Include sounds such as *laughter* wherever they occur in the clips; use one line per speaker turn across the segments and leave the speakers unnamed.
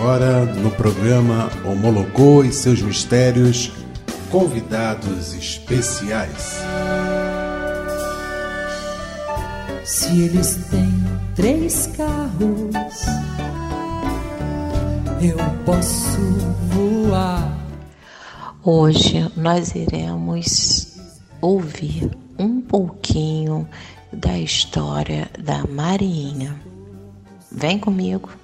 agora no programa Homologou e seus mistérios, convidados especiais.
Se eles têm três carros, eu posso voar.
Hoje nós iremos ouvir um pouquinho da história da Marinha. Vem comigo.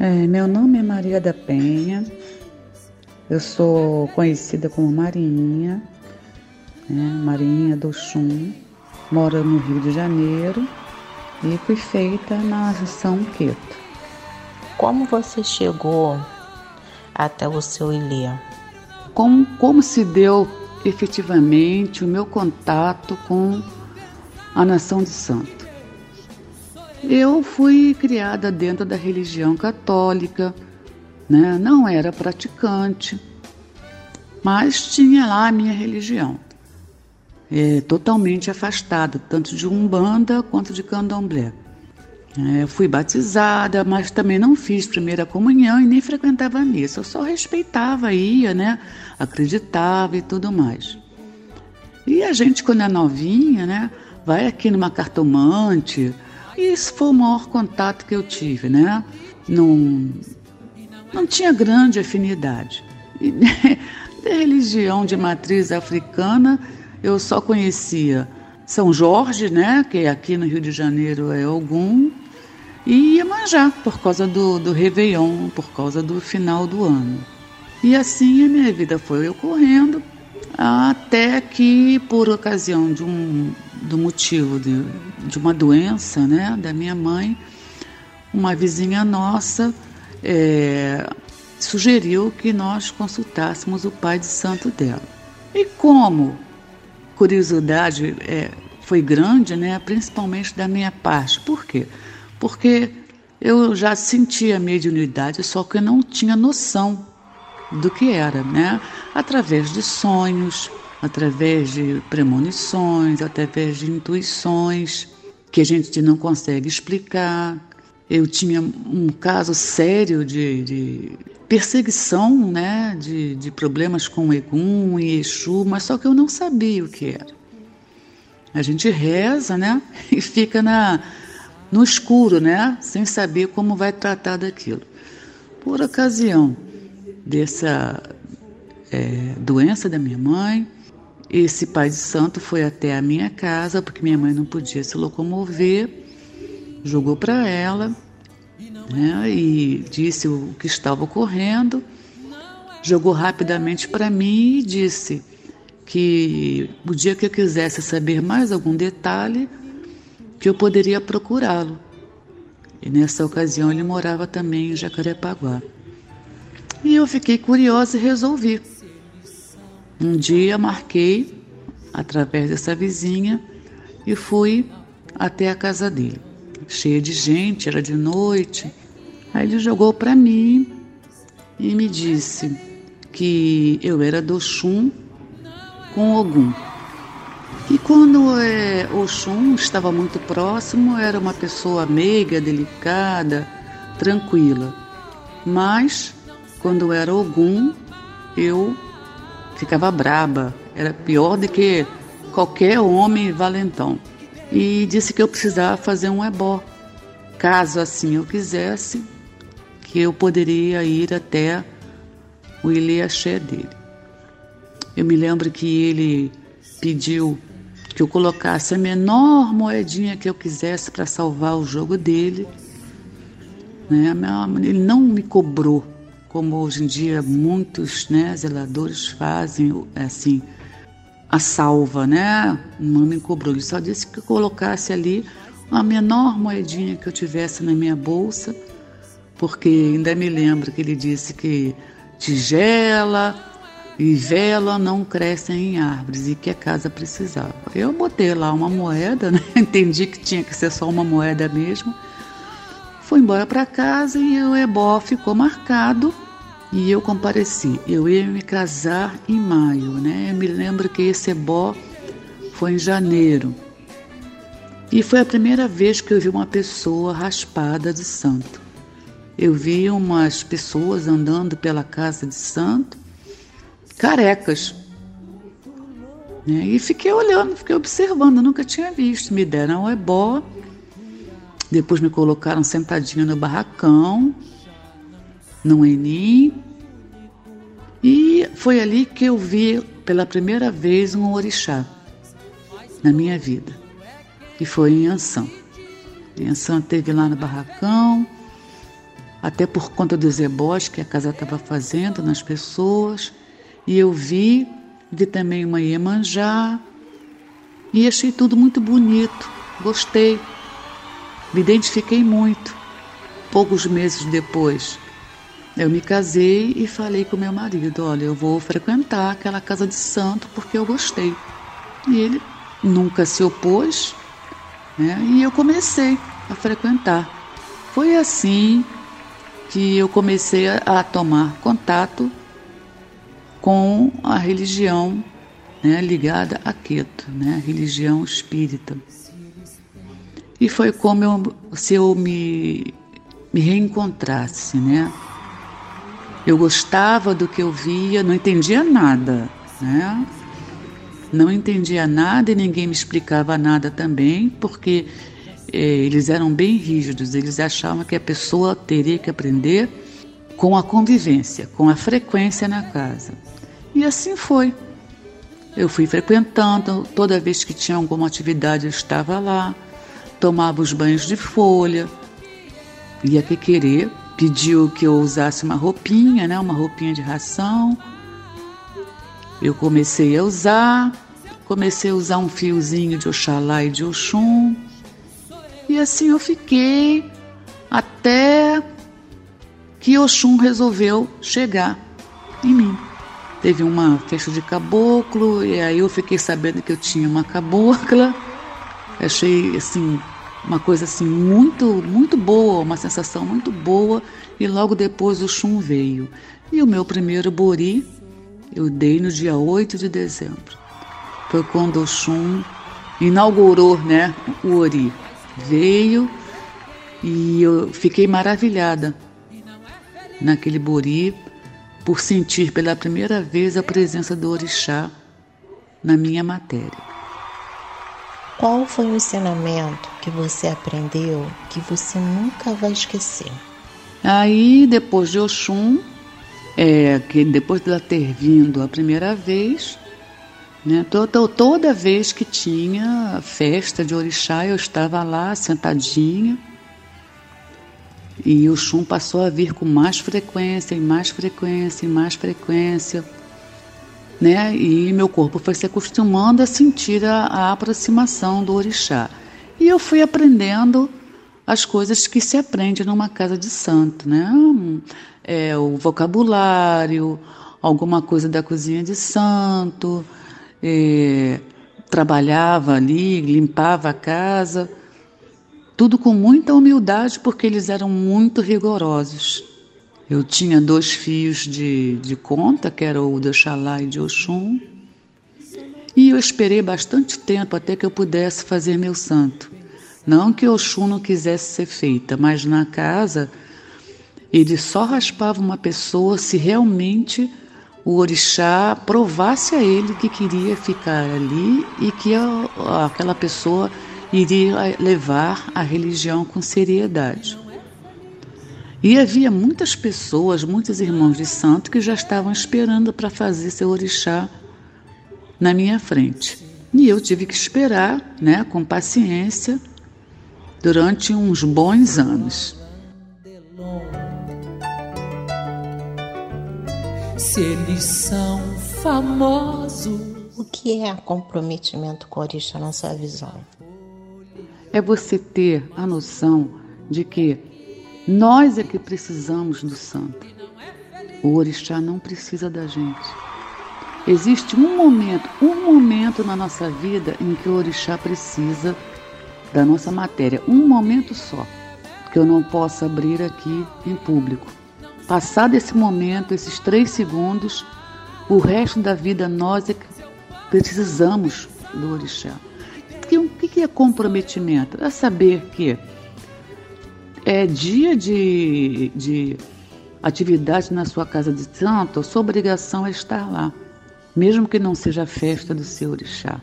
É, meu nome é Maria da Penha, eu sou conhecida como Marinha, né, Marinha do Chum, moro no Rio de Janeiro e fui feita na São Queto.
Como você chegou até o seu Ilê?
Como, como se deu efetivamente o meu contato com a nação de santo? Eu fui criada dentro da religião católica, né? não era praticante, mas tinha lá a minha religião, é, totalmente afastada, tanto de Umbanda quanto de Candomblé. É, fui batizada, mas também não fiz primeira comunhão e nem frequentava missa. Eu só respeitava, ia, né? Acreditava e tudo mais. E a gente, quando é novinha, né? Vai aqui numa cartomante, esse foi o maior contato que eu tive, né? Não, não tinha grande afinidade. E, *laughs* de religião de matriz africana, eu só conhecia São Jorge, né? Que aqui no Rio de Janeiro é Ogum, e Iemanjá, por causa do, do Réveillon, por causa do final do ano. E assim a minha vida foi ocorrendo, até que, por ocasião de um do motivo de, de uma doença né, da minha mãe, uma vizinha nossa é, sugeriu que nós consultássemos o pai de santo dela. E como curiosidade é, foi grande, né, principalmente da minha parte. Por quê? Porque eu já sentia a mediunidade, só que eu não tinha noção do que era, né? Através de sonhos, através de premonições, através de intuições que a gente não consegue explicar. Eu tinha um caso sério de, de perseguição, né, de, de problemas com Egum e Exu, mas só que eu não sabia o que era. A gente reza, né, *laughs* e fica na, no escuro, né, sem saber como vai tratar daquilo. Por ocasião dessa é, doença da minha mãe, esse pai de santo foi até a minha casa, porque minha mãe não podia se locomover, jogou para ela né, e disse o que estava ocorrendo, jogou rapidamente para mim e disse que o dia que eu quisesse saber mais algum detalhe, que eu poderia procurá-lo. E nessa ocasião ele morava também em Jacarepaguá. E eu fiquei curiosa e resolvi. Um dia marquei através dessa vizinha e fui até a casa dele. Cheia de gente, era de noite. Aí ele jogou para mim e me disse que eu era do Oxum com Ogum. E quando é, Oxum estava muito próximo, era uma pessoa meiga, delicada, tranquila. Mas quando era Ogum, eu ficava braba, era pior do que qualquer homem valentão. E disse que eu precisava fazer um ebó, caso assim eu quisesse, que eu poderia ir até o Ilhaxé dele. Eu me lembro que ele pediu que eu colocasse a menor moedinha que eu quisesse para salvar o jogo dele. Né? Ele não me cobrou como hoje em dia muitos né, zeladores fazem, assim, a salva, né? Não me cobrou. Ele só disse que colocasse ali a menor moedinha que eu tivesse na minha bolsa, porque ainda me lembro que ele disse que tigela e vela não crescem em árvores e que a casa precisava. Eu botei lá uma moeda, né? *laughs* entendi que tinha que ser só uma moeda mesmo embora para casa e o ebó ficou marcado e eu compareci. Eu ia me casar em maio, né? Eu me lembro que esse ebó foi em janeiro. E foi a primeira vez que eu vi uma pessoa raspada de santo. eu vi umas pessoas andando pela casa de santo, carecas. Né? E fiquei olhando, fiquei observando, nunca tinha visto. Me deram um ebó, depois me colocaram sentadinho no barracão, num enim. E foi ali que eu vi pela primeira vez um orixá na minha vida. E foi em Anção. Em Anção teve lá no barracão, até por conta dos ebós que a casa estava fazendo nas pessoas. E eu vi, vi também uma Iemanjá e achei tudo muito bonito, gostei, me identifiquei muito. Poucos meses depois, eu me casei e falei com meu marido: olha, eu vou frequentar aquela casa de santo porque eu gostei. E ele nunca se opôs, né? e eu comecei a frequentar. Foi assim que eu comecei a, tomar contato com a religião né, ligada a Queto, né, a religião espírita. E foi como eu, se eu me, me reencontrasse, né? Eu gostava do que eu via, não entendia nada, né? Não entendia nada e ninguém me explicava nada também, porque é, eles eram bem rígidos, eles achavam que a pessoa teria que aprender com a convivência, com a frequência na casa. E assim foi. Eu fui frequentando, toda vez que tinha alguma atividade eu estava lá, tomava os banhos de folha, ia que querer, pediu que eu usasse uma roupinha, né, uma roupinha de ração. Eu comecei a usar, comecei a usar um fiozinho de Oxalá e de Oxum. E assim eu fiquei até que Oxum resolveu chegar em mim. Teve uma festa de caboclo e aí eu fiquei sabendo que eu tinha uma cabocla. Achei assim uma coisa assim muito muito boa, uma sensação muito boa e logo depois o chum veio. E o meu primeiro bori eu dei no dia 8 de dezembro. Foi quando o chum inaugurou, né, o ori veio e eu fiquei maravilhada naquele bori por sentir pela primeira vez a presença do orixá na minha matéria.
Qual foi o ensinamento que você aprendeu que você nunca vai esquecer?
Aí, depois de Oxum, é, que depois de ela ter vindo a primeira vez, né? Toda, toda vez que tinha festa de orixá, eu estava lá sentadinha. E o chum passou a vir com mais frequência, e mais frequência, e mais frequência. Né? E meu corpo foi se acostumando a sentir a, a aproximação do orixá. E eu fui aprendendo as coisas que se aprende numa casa de santo, né? É, o vocabulário, alguma coisa da cozinha de santo, é, trabalhava ali, limpava a casa, tudo com muita humildade, porque eles eram muito rigorosos. Eu tinha dois fios de, de conta, que era o de Oxalá e de Oxum, e eu esperei bastante tempo até que eu pudesse fazer meu santo. Não que Oxum não quisesse ser feita, mas na casa ele só raspava uma pessoa se realmente o orixá provasse a ele que queria ficar ali e que aquela pessoa iria levar a religião com seriedade. E havia muitas pessoas, muitos irmãos de santo que já estavam esperando para fazer seu orixá na minha frente. E eu tive que esperar, né, com paciência, durante uns bons anos.
se eles são famosos.
O que é comprometimento com o orixá na sua visão?
É você ter a noção de que nós é que precisamos do santo. O orixá não precisa da gente. Existe um momento, um momento na nossa vida em que o orixá precisa da nossa matéria, um momento só, que eu não posso abrir aqui em público. Passado esse momento, esses três segundos, o resto da vida nós é que precisamos do orixá. O que é comprometimento? É saber que é dia de, de atividade na sua casa de santo, sua obrigação é estar lá, mesmo que não seja a festa do seu orixá.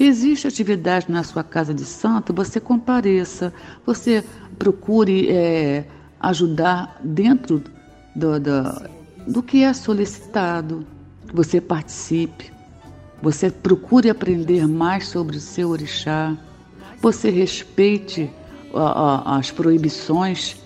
Existe atividade na sua casa de santo, você compareça, você procure é, ajudar dentro do, do, do que é solicitado, você participe, você procure aprender mais sobre o seu orixá, você respeite as proibições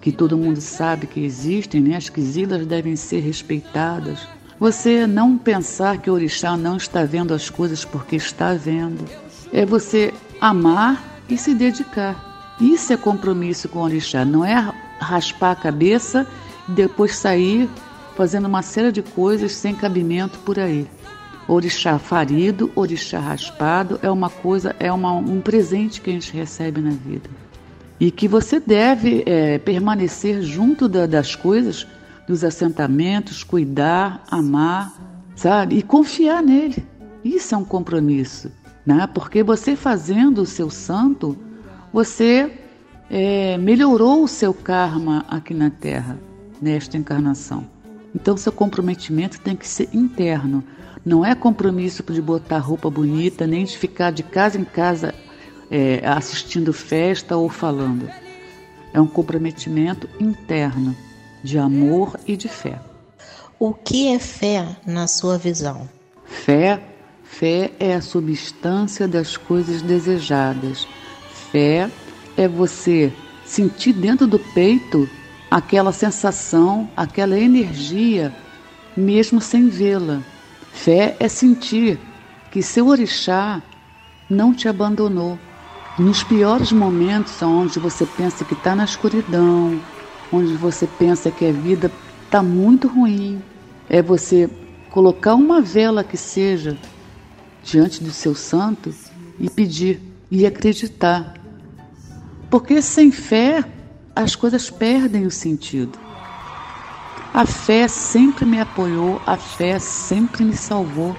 que todo mundo sabe que existem, né? as quisilas devem ser respeitadas. Você não pensar que o orixá não está vendo as coisas porque está vendo. É você amar e se dedicar. Isso é compromisso com o orixá, não é raspar a cabeça e depois sair fazendo uma série de coisas sem cabimento por aí. Orixá farido, orixá raspado é uma coisa, é uma, um presente que a gente recebe na vida. E que você deve é, permanecer junto da, das coisas, dos assentamentos, cuidar, amar, sabe? E confiar nele. Isso é um compromisso, né? Porque você fazendo o seu santo, você é, melhorou o seu karma aqui na Terra, nesta encarnação. Então, seu comprometimento tem que ser interno. Não é compromisso de botar roupa bonita, nem de ficar de casa em casa é, assistindo festa ou falando. É um comprometimento interno, de amor e de fé.
O que é fé na sua visão?
Fé, fé é a substância das coisas desejadas. Fé é você sentir dentro do peito aquela sensação, aquela energia, mesmo sem vê-la. Fé é sentir que seu orixá não te abandonou. Nos piores momentos, onde você pensa que está na escuridão, onde você pensa que a vida está muito ruim, é você colocar uma vela que seja diante do seu santo e pedir e acreditar. Porque sem fé as coisas perdem o sentido. A fé sempre me apoiou, a fé sempre me salvou.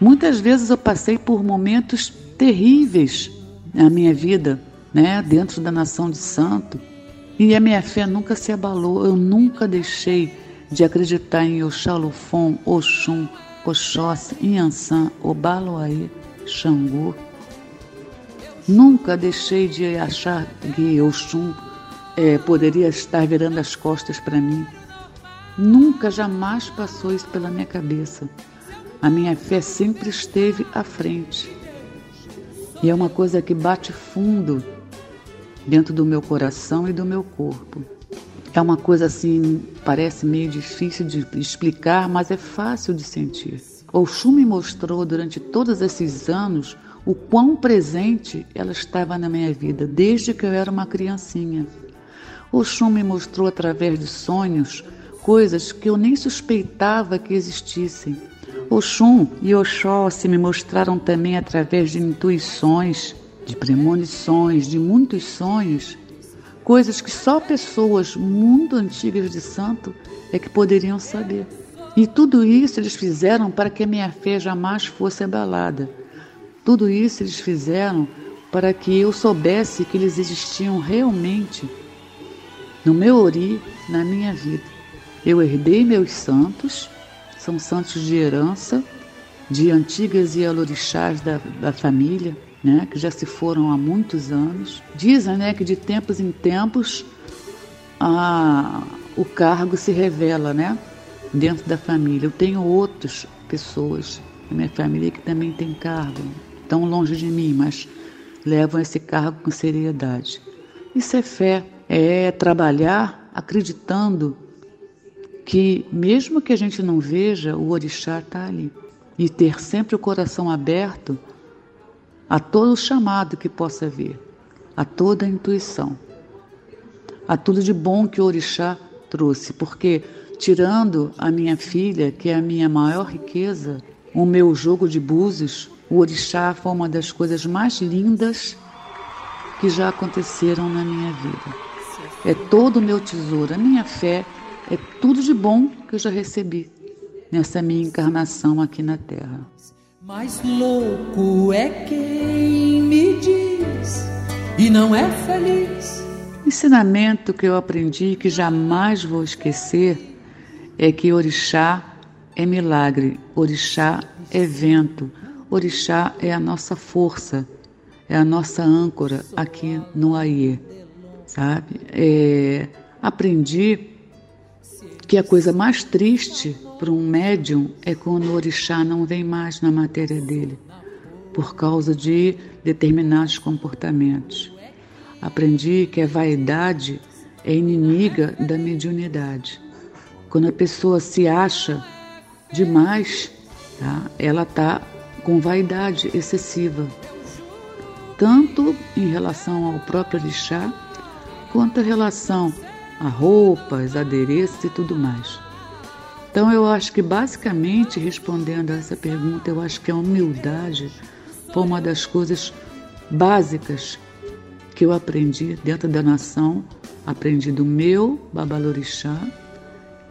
Muitas vezes eu passei por momentos terríveis na minha vida, né, dentro da nação de santo, e a minha fé nunca se abalou. Eu nunca deixei de acreditar em Oxalufon, Oxum, Oxóssi, Inhansã, Obaloaê, Xangô. Nunca deixei de achar que Oxum é, poderia estar virando as costas para mim. Nunca, jamais passou isso pela minha cabeça. A minha fé sempre esteve à frente. E é uma coisa que bate fundo dentro do meu coração e do meu corpo. É uma coisa assim, parece meio difícil de explicar, mas é fácil de sentir. Oxum me mostrou durante todos esses anos o quão presente ela estava na minha vida desde que eu era uma criancinha. Oxum me mostrou através de sonhos coisas que eu nem suspeitava que existissem. Oxum e Oxóssi me mostraram também através de intuições, de premonições, de muitos sonhos, coisas que só pessoas muito antigas de santo é que poderiam saber. E tudo isso eles fizeram para que a minha fé jamais fosse abalada tudo isso eles fizeram para que eu soubesse que eles existiam realmente no meu ori, na minha vida. Eu herdei meus santos, são santos de herança, de antigas e alorixás da, da família, né, que já se foram há muitos anos. Dizem né, que de tempos em tempos a, o cargo se revela né, dentro da família. Eu tenho outras pessoas na minha família que também têm cargo tão longe de mim, mas levam esse cargo com seriedade. Isso é fé, é trabalhar acreditando que, mesmo que a gente não veja, o orixá está ali. E ter sempre o coração aberto a todo o chamado que possa vir, a toda a intuição, a tudo de bom que o orixá trouxe, porque tirando a minha filha, que é a minha maior riqueza, o meu jogo de búzios, o orixá foi uma das coisas mais lindas que já aconteceram na minha vida. É todo o meu tesouro, a minha fé, é tudo de bom que eu já recebi nessa minha encarnação aqui na Terra.
Mais louco é quem me diz e não é feliz
ensinamento que eu aprendi que jamais vou esquecer é que orixá é milagre, orixá é vento, orixá é a nossa força, é a nossa âncora aqui no Aie, sabe? É, aprendi que a coisa mais triste para um médium é quando o orixá não vem mais na matéria dele, por causa de determinados comportamentos. Aprendi que a vaidade é inimiga da mediunidade. Quando a pessoa se acha demais, tá? ela está com vaidade excessiva, tanto em relação ao próprio orixá, quanto em relação a roupas, adereços e tudo mais. Então eu acho que basicamente respondendo a essa pergunta, eu acho que a humildade foi uma das coisas básicas que eu aprendi dentro da nação, aprendi do meu Babalorixá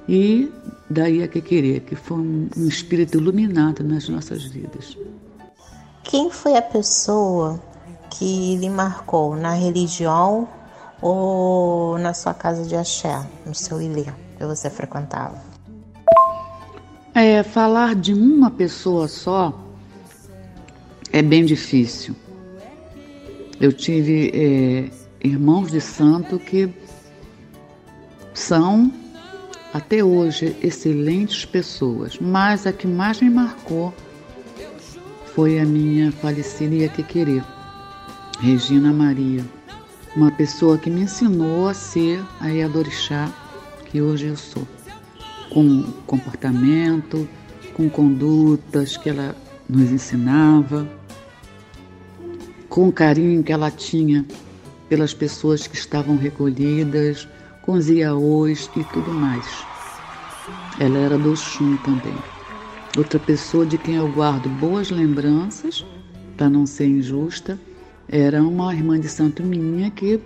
e daí a que querer, que foi um, um espírito iluminado nas nossas vidas.
Quem foi a pessoa que lhe marcou na religião ou na sua casa de axé, no seu ilê que você frequentava?
É, falar de uma pessoa só é bem difícil. Eu tive é, irmãos de santo que são até hoje excelentes pessoas, mas a que mais me marcou foi a minha falecida querer, Regina Maria uma pessoa que me ensinou a ser a Iadorixá que hoje eu sou, com comportamento, com condutas que ela nos ensinava, com o carinho que ela tinha pelas pessoas que estavam recolhidas, com os iaôs e tudo mais. Ela era do Xum também. Outra pessoa de quem eu guardo boas lembranças, para não ser injusta, era uma irmã de santo minha que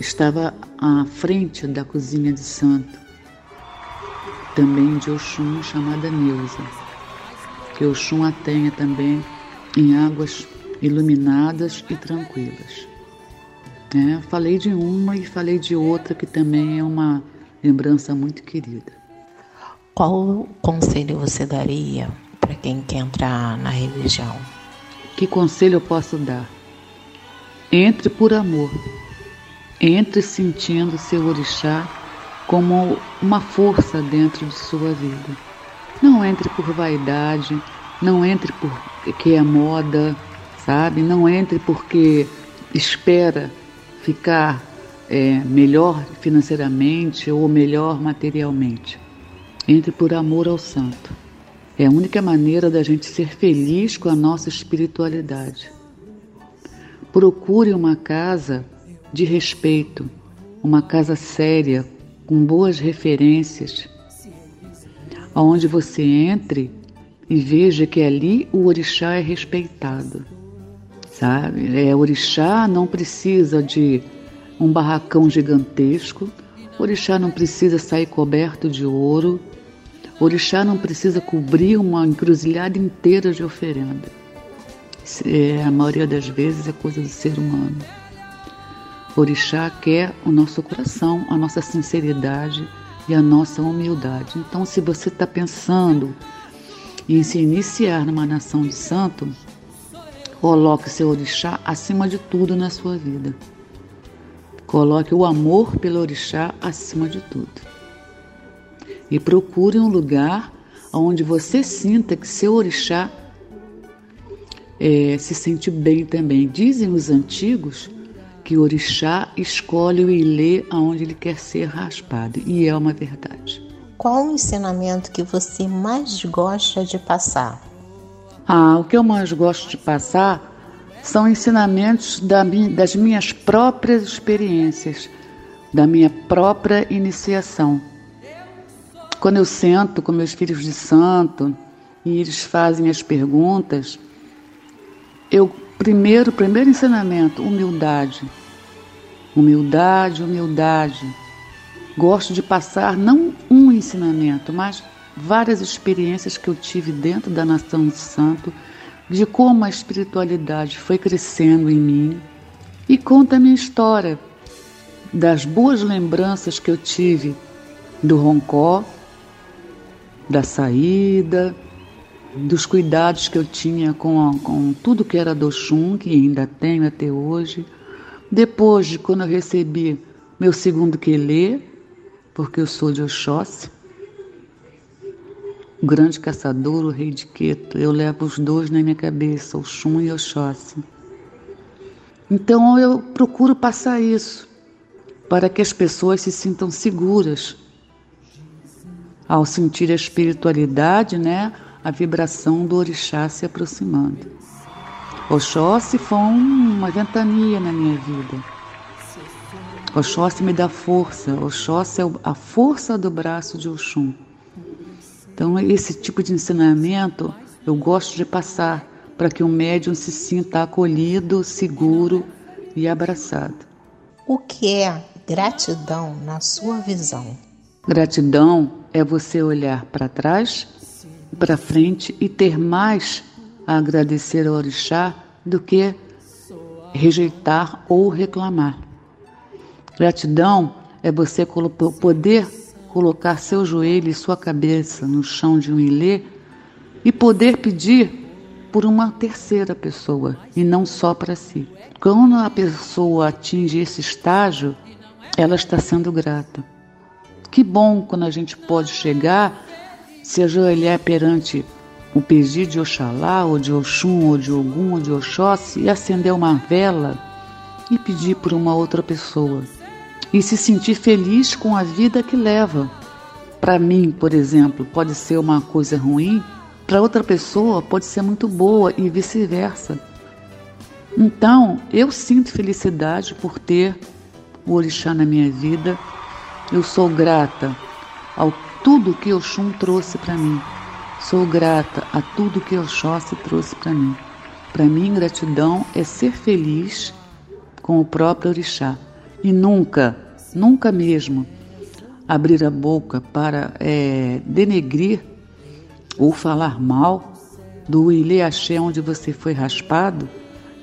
estava à frente da cozinha de santo, também de Oxum, chamada Neuza, que Oxum a tenha também em águas iluminadas e tranquilas. É, falei de uma e falei de outra que também é uma lembrança muito querida.
Qual conselho você daria para quem quer entrar na religião?
Que conselho eu posso dar? Entre por amor. Entre sentindo seu orixá como uma força dentro de sua vida. Não entre por vaidade, não entre porque é moda, sabe? Não entre porque espera ficar é, melhor financeiramente ou melhor materialmente. Entre por amor ao santo. É a única maneira da gente ser feliz com a nossa espiritualidade. Procure uma casa de respeito, uma casa séria, com boas referências, onde você entre e veja que ali o orixá é respeitado. Sabe? É, orixá não precisa de um barracão gigantesco, orixá não precisa sair coberto de ouro, orixá não precisa cobrir uma encruzilhada inteira de oferenda é, a maioria das vezes é coisa do ser humano. Orixá quer o nosso coração, a nossa sinceridade e a nossa humildade. Então, se você está pensando em se iniciar numa nação de santo, coloque seu orixá acima de tudo na sua vida. Coloque o amor pelo orixá acima de tudo. E procure um lugar onde você sinta que seu orixá é, se sente bem também. Dizem os antigos que o orixá escolhe o ilê aonde ele quer ser raspado, e é uma verdade.
Qual o ensinamento que você mais gosta de passar?
Ah, o que eu mais gosto de passar são ensinamentos da, das minhas próprias experiências, da minha própria iniciação. Quando eu sento com meus filhos de santo e eles fazem as perguntas, eu primeiro, primeiro ensinamento, humildade. Humildade, humildade. Gosto de passar não um ensinamento, mas várias experiências que eu tive dentro da nação de santo, de como a espiritualidade foi crescendo em mim e conta a minha história. das boas lembranças que eu tive do roncó, da saída, dos cuidados que eu tinha com, com tudo que era do Xum, que ainda tenho até hoje. Depois de quando eu recebi meu segundo quelê, porque eu sou de Oxóssi, o grande caçador, o rei de Queto, eu levo os dois na minha cabeça, o Xum e Oxóssi. Então eu procuro passar isso para que as pessoas se sintam seguras ao sentir a espiritualidade, né, a vibração do orixá se aproximando. Oxóssi foi uma ventania na minha vida. Oxóssi me dá força, Oxóssi é a força do braço de Oxum. Então, esse tipo de ensinamento eu gosto de passar para que o médium se sinta acolhido, seguro e abraçado.
O que é gratidão na sua visão?
Gratidão é você olhar para trás, para frente e ter mais a agradecer ao orixá do que rejeitar ou reclamar. Gratidão é você poder colocar seu joelho e sua cabeça no chão de um ilê e poder pedir por uma terceira pessoa e não só para si. Quando a pessoa atinge esse estágio, ela está sendo grata. Que bom quando a gente pode chegar, se ajoelhar perante o pedido de Oxalá, ou de Oxum, ou de Ogum, ou de Oxóssi, e acender uma vela e pedir por uma outra pessoa. E se sentir feliz com a vida que leva. Para mim, por exemplo, pode ser uma coisa ruim, para outra pessoa pode ser muito boa e vice-versa. Então, eu sinto felicidade por ter o orixá na minha vida eu sou grata ao tudo que Oxum trouxe para mim. Sou grata a tudo que Oxóssi trouxe para mim. Para mim, gratidão é ser feliz com o próprio orixá e nunca, nunca mesmo abrir a boca para é, denegrir ou falar mal do Ilê Axé onde você foi raspado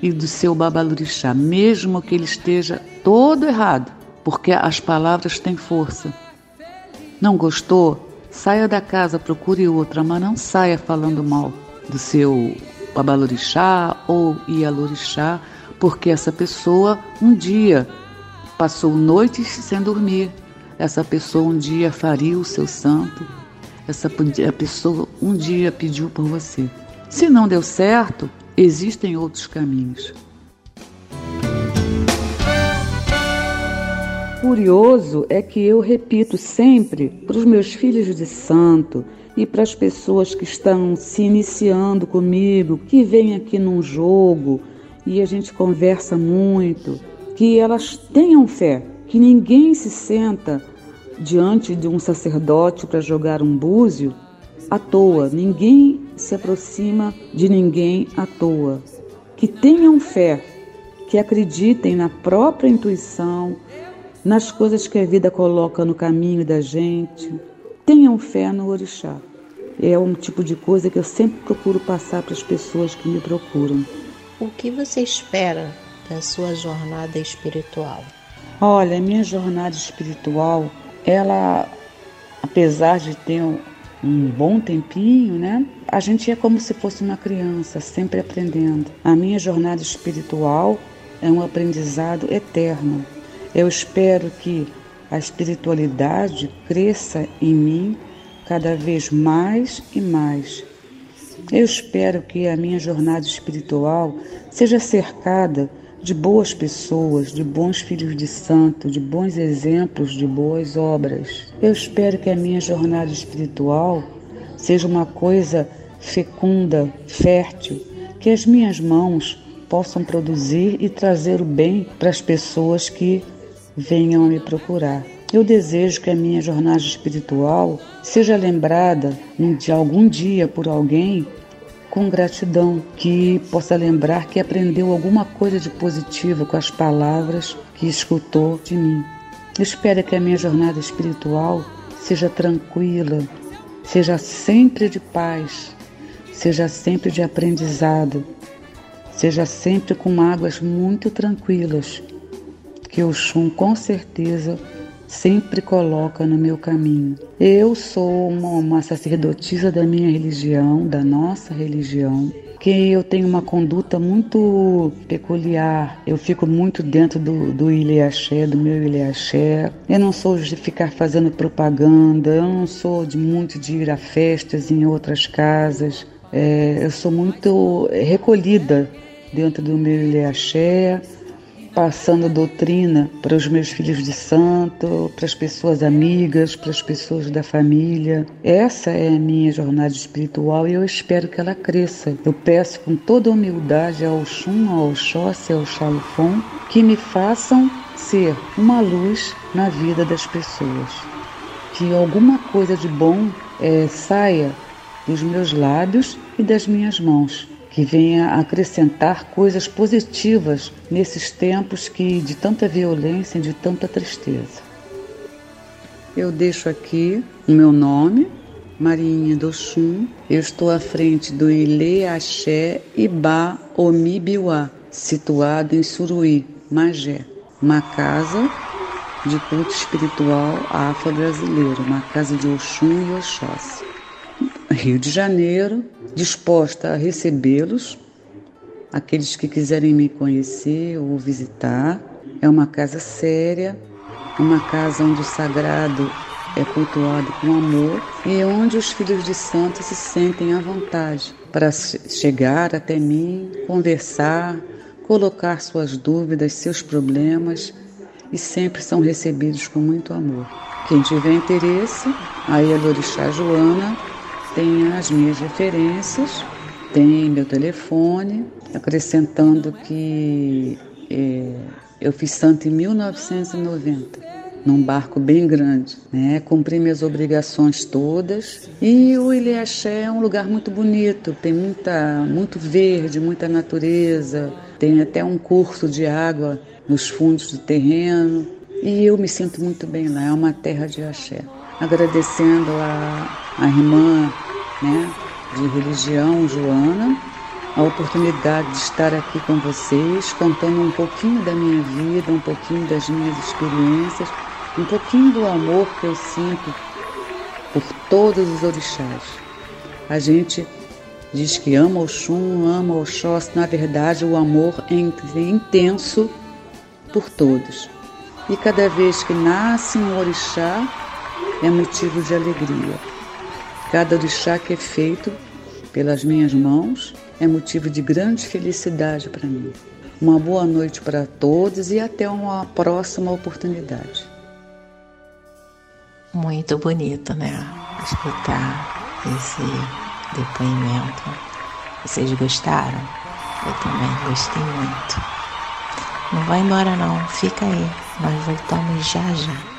e do seu babalorixá, mesmo que ele esteja todo errado porque as palavras têm força. Não gostou? Saia da casa, procure outra, mas não saia falando mal do seu babalorixá ou ialorixá, porque essa pessoa um dia passou noites sem dormir. Essa pessoa um dia faria o seu santo. Essa pessoa um dia pediu por você. Se não deu certo, existem outros caminhos. Curioso é que eu repito sempre para os meus filhos de santo e para as pessoas que estão se iniciando comigo, que vêm aqui num jogo e a gente conversa muito, que elas tenham fé, que ninguém se senta diante de um sacerdote para jogar um búzio à toa, ninguém se aproxima de ninguém à toa. Que tenham fé, que acreditem na própria intuição, nas coisas que a vida coloca no caminho da gente. Tenham fé no orixá. É um tipo de coisa que eu sempre procuro passar para as pessoas que me procuram.
O que você espera da sua jornada espiritual?
Olha, a minha jornada espiritual, ela, apesar de ter um bom tempinho, né? A gente é como se fosse uma criança, sempre aprendendo. A minha jornada espiritual é um aprendizado eterno. Eu espero que a espiritualidade cresça em mim cada vez mais e mais. Eu espero que a minha jornada espiritual seja cercada de boas pessoas, de bons filhos de santo, de bons exemplos, de boas obras. Eu espero que a minha jornada espiritual seja uma coisa fecunda, fértil, que as minhas mãos possam produzir e trazer o bem para as pessoas que venham me procurar. Eu desejo que a minha jornada espiritual seja lembrada de algum dia por alguém com gratidão, que possa lembrar que aprendeu alguma coisa de positivo com as palavras que escutou de mim. Espero que a minha jornada espiritual seja tranquila, seja sempre de paz, seja sempre de aprendizado, seja sempre com águas muito tranquilas que o Xum com certeza sempre coloca no meu caminho. Eu sou uma, uma sacerdotisa da minha religião, da nossa religião, que eu tenho uma conduta muito peculiar. Eu fico muito dentro do, do do meu Ileaxé. Eu não sou de ficar fazendo propaganda, eu não sou de muito de ir a festas em outras casas. É, eu sou muito recolhida dentro do meu Ileaxé passando doutrina para os meus filhos de santo, para as pessoas amigas, para as pessoas da família. Essa é a minha jornada espiritual e eu espero que ela cresça. Eu peço com toda humildade ao Xum, ao Oxóssi, ao Xalufon, que me façam ser uma luz na vida das pessoas. Que alguma coisa de bom é, saia dos meus lábios e das minhas mãos que venha acrescentar coisas positivas nesses tempos que de tanta violência e de tanta tristeza. Eu deixo aqui o meu nome, Marinha do Xum. Eu estou à frente do Ile Axé Omibiwa, situado em Suruí, Magé, uma casa de culto espiritual afro-brasileiro, uma casa de Oxum e Oxóssi. Rio de Janeiro, disposta a recebê-los, aqueles que quiserem me conhecer ou visitar. É uma casa séria, uma casa onde o sagrado é cultuado com amor e onde os filhos de santos se sentem à vontade para chegar até mim, conversar, colocar suas dúvidas, seus problemas e sempre são recebidos com muito amor. Quem tiver interesse, aí a Lorixá Joana tem as minhas referências, tem meu telefone, acrescentando que é, eu fiz santo em 1990, num barco bem grande, né? Cumpri minhas obrigações todas. E o Ilhaxé é um lugar muito bonito, tem muita, muito verde, muita natureza, tem até um curso de água nos fundos do terreno. E eu me sinto muito bem lá, é uma terra de axé agradecendo a, a irmã né, de religião, Joana, a oportunidade de estar aqui com vocês, contando um pouquinho da minha vida, um pouquinho das minhas experiências, um pouquinho do amor que eu sinto por todos os orixás. A gente diz que ama o Xum, ama o Xós, na verdade o amor é intenso por todos. E cada vez que nasce um orixá, é motivo de alegria. Cada orixá que é feito pelas minhas mãos é motivo de grande felicidade para mim. Uma boa noite para todos e até uma próxima oportunidade.
Muito bonito, né? Escutar esse depoimento. Vocês gostaram? Eu também gostei muito. Não vai embora não, fica aí. Nós voltamos já já.